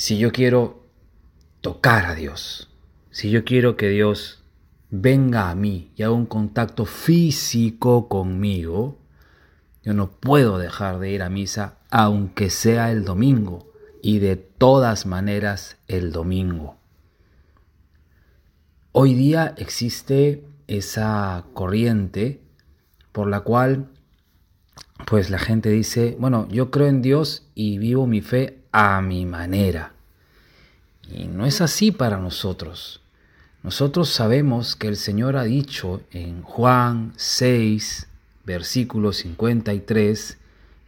si yo quiero tocar a Dios, si yo quiero que Dios venga a mí y haga un contacto físico conmigo, yo no puedo dejar de ir a misa aunque sea el domingo y de todas maneras el domingo. Hoy día existe esa corriente por la cual pues la gente dice, bueno, yo creo en Dios y vivo mi fe a mi manera. Y no es así para nosotros. Nosotros sabemos que el Señor ha dicho en Juan 6, versículo 53,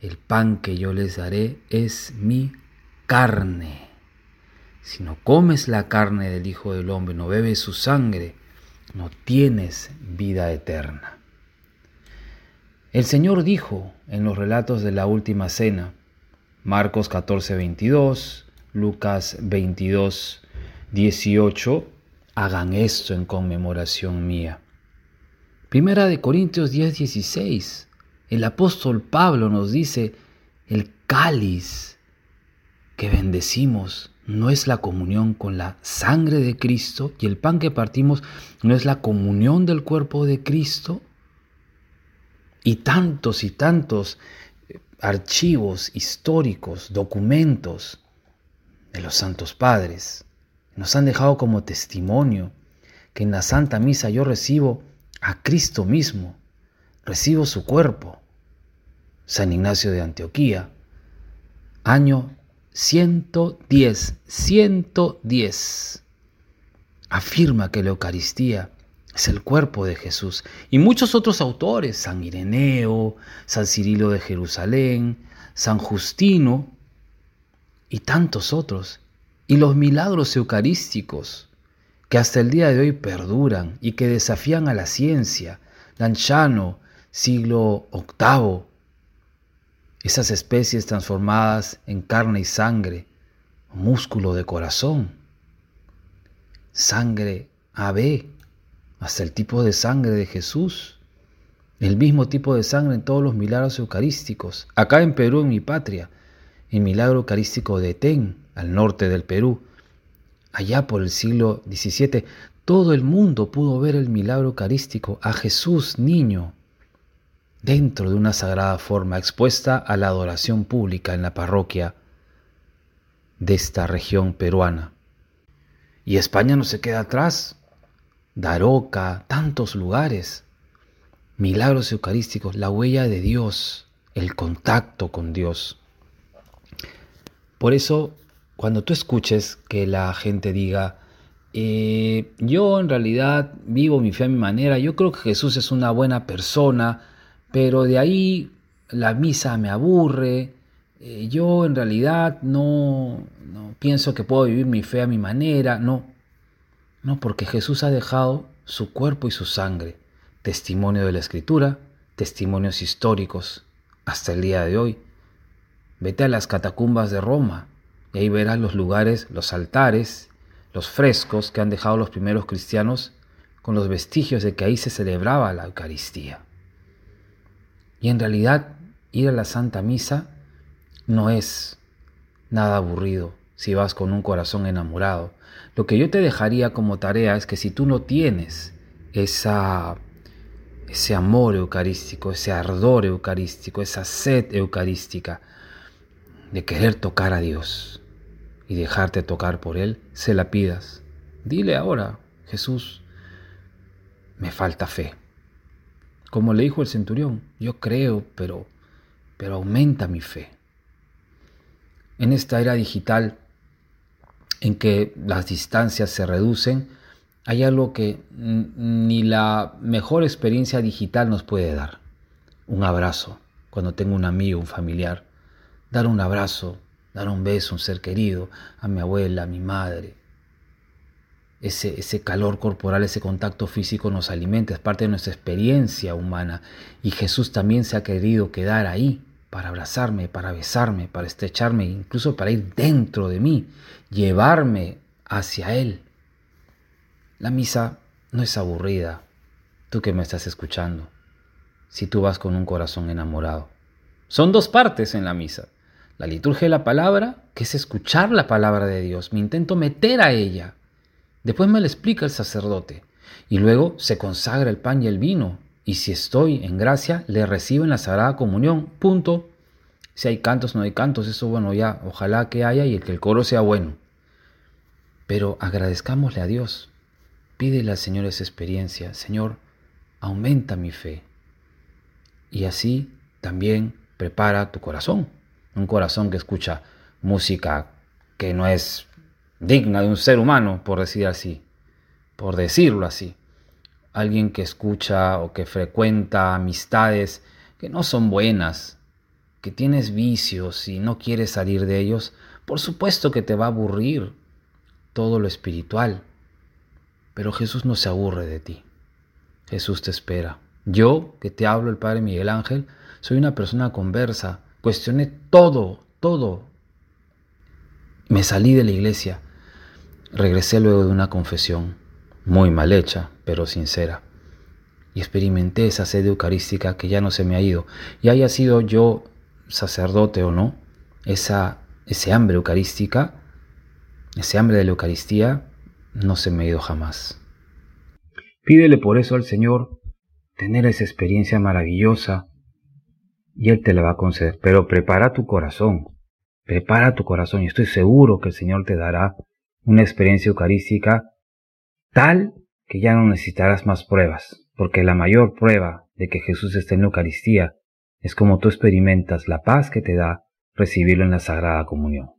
el pan que yo les daré es mi carne. Si no comes la carne del Hijo del Hombre, no bebes su sangre, no tienes vida eterna. El Señor dijo en los relatos de la última cena, Marcos 14, 22, Lucas 22, 18, hagan esto en conmemoración mía. Primera de Corintios 10, 16, el apóstol Pablo nos dice, el cáliz que bendecimos no es la comunión con la sangre de Cristo y el pan que partimos no es la comunión del cuerpo de Cristo. Y tantos y tantos archivos históricos, documentos de los santos padres. Nos han dejado como testimonio que en la Santa Misa yo recibo a Cristo mismo, recibo su cuerpo. San Ignacio de Antioquía, año 110, 110, afirma que la Eucaristía es el cuerpo de Jesús. Y muchos otros autores, San Ireneo, San Cirilo de Jerusalén, San Justino, y tantos otros, y los milagros eucarísticos que hasta el día de hoy perduran y que desafían a la ciencia, Lanchano, siglo VIII, esas especies transformadas en carne y sangre, músculo de corazón, sangre AB, hasta el tipo de sangre de Jesús, el mismo tipo de sangre en todos los milagros eucarísticos, acá en Perú, en mi patria, el milagro eucarístico de Ten, al norte del Perú. Allá por el siglo XVII, todo el mundo pudo ver el milagro eucarístico a Jesús niño dentro de una sagrada forma expuesta a la adoración pública en la parroquia de esta región peruana. Y España no se queda atrás. Daroca, tantos lugares. Milagros eucarísticos, la huella de Dios, el contacto con Dios. Por eso, cuando tú escuches que la gente diga, eh, yo en realidad vivo mi fe a mi manera, yo creo que Jesús es una buena persona, pero de ahí la misa me aburre, eh, yo en realidad no, no pienso que puedo vivir mi fe a mi manera, no, no, porque Jesús ha dejado su cuerpo y su sangre, testimonio de la escritura, testimonios históricos hasta el día de hoy. Vete a las catacumbas de Roma y ahí verás los lugares, los altares, los frescos que han dejado los primeros cristianos con los vestigios de que ahí se celebraba la Eucaristía. Y en realidad ir a la Santa Misa no es nada aburrido si vas con un corazón enamorado. Lo que yo te dejaría como tarea es que si tú no tienes esa, ese amor eucarístico, ese ardor eucarístico, esa sed eucarística, de querer tocar a Dios y dejarte tocar por Él, se la pidas. Dile ahora, Jesús, me falta fe. Como le dijo el centurión, yo creo, pero, pero aumenta mi fe. En esta era digital en que las distancias se reducen, hay algo que ni la mejor experiencia digital nos puede dar. Un abrazo, cuando tengo un amigo, un familiar dar un abrazo, dar un beso a un ser querido, a mi abuela, a mi madre. Ese, ese calor corporal, ese contacto físico nos alimenta, es parte de nuestra experiencia humana. Y Jesús también se ha querido quedar ahí para abrazarme, para besarme, para estrecharme, incluso para ir dentro de mí, llevarme hacia Él. La misa no es aburrida, tú que me estás escuchando, si tú vas con un corazón enamorado. Son dos partes en la misa. La liturgia de la palabra, que es escuchar la palabra de Dios. Me intento meter a ella. Después me la explica el sacerdote. Y luego se consagra el pan y el vino. Y si estoy en gracia, le recibo en la Sagrada Comunión. Punto. Si hay cantos, no hay cantos, eso bueno, ya, ojalá que haya y que el coro sea bueno. Pero agradezcámosle a Dios. Pídele al Señor esa experiencia. Señor, aumenta mi fe. Y así también prepara tu corazón. Un corazón que escucha música que no es digna de un ser humano, por decir así, por decirlo así. Alguien que escucha o que frecuenta amistades que no son buenas, que tienes vicios y no quieres salir de ellos, por supuesto que te va a aburrir todo lo espiritual. Pero Jesús no se aburre de ti. Jesús te espera. Yo, que te hablo, el Padre Miguel Ángel, soy una persona conversa. Cuestioné todo, todo. Me salí de la iglesia. Regresé luego de una confesión, muy mal hecha, pero sincera. Y experimenté esa sed eucarística que ya no se me ha ido. Y haya sido yo sacerdote o no, esa, ese hambre eucarística, ese hambre de la Eucaristía, no se me ha ido jamás. Pídele por eso al Señor tener esa experiencia maravillosa y Él te la va a conceder. Pero prepara tu corazón, prepara tu corazón y estoy seguro que el Señor te dará una experiencia eucarística tal que ya no necesitarás más pruebas, porque la mayor prueba de que Jesús está en la Eucaristía es como tú experimentas la paz que te da recibirlo en la Sagrada Comunión.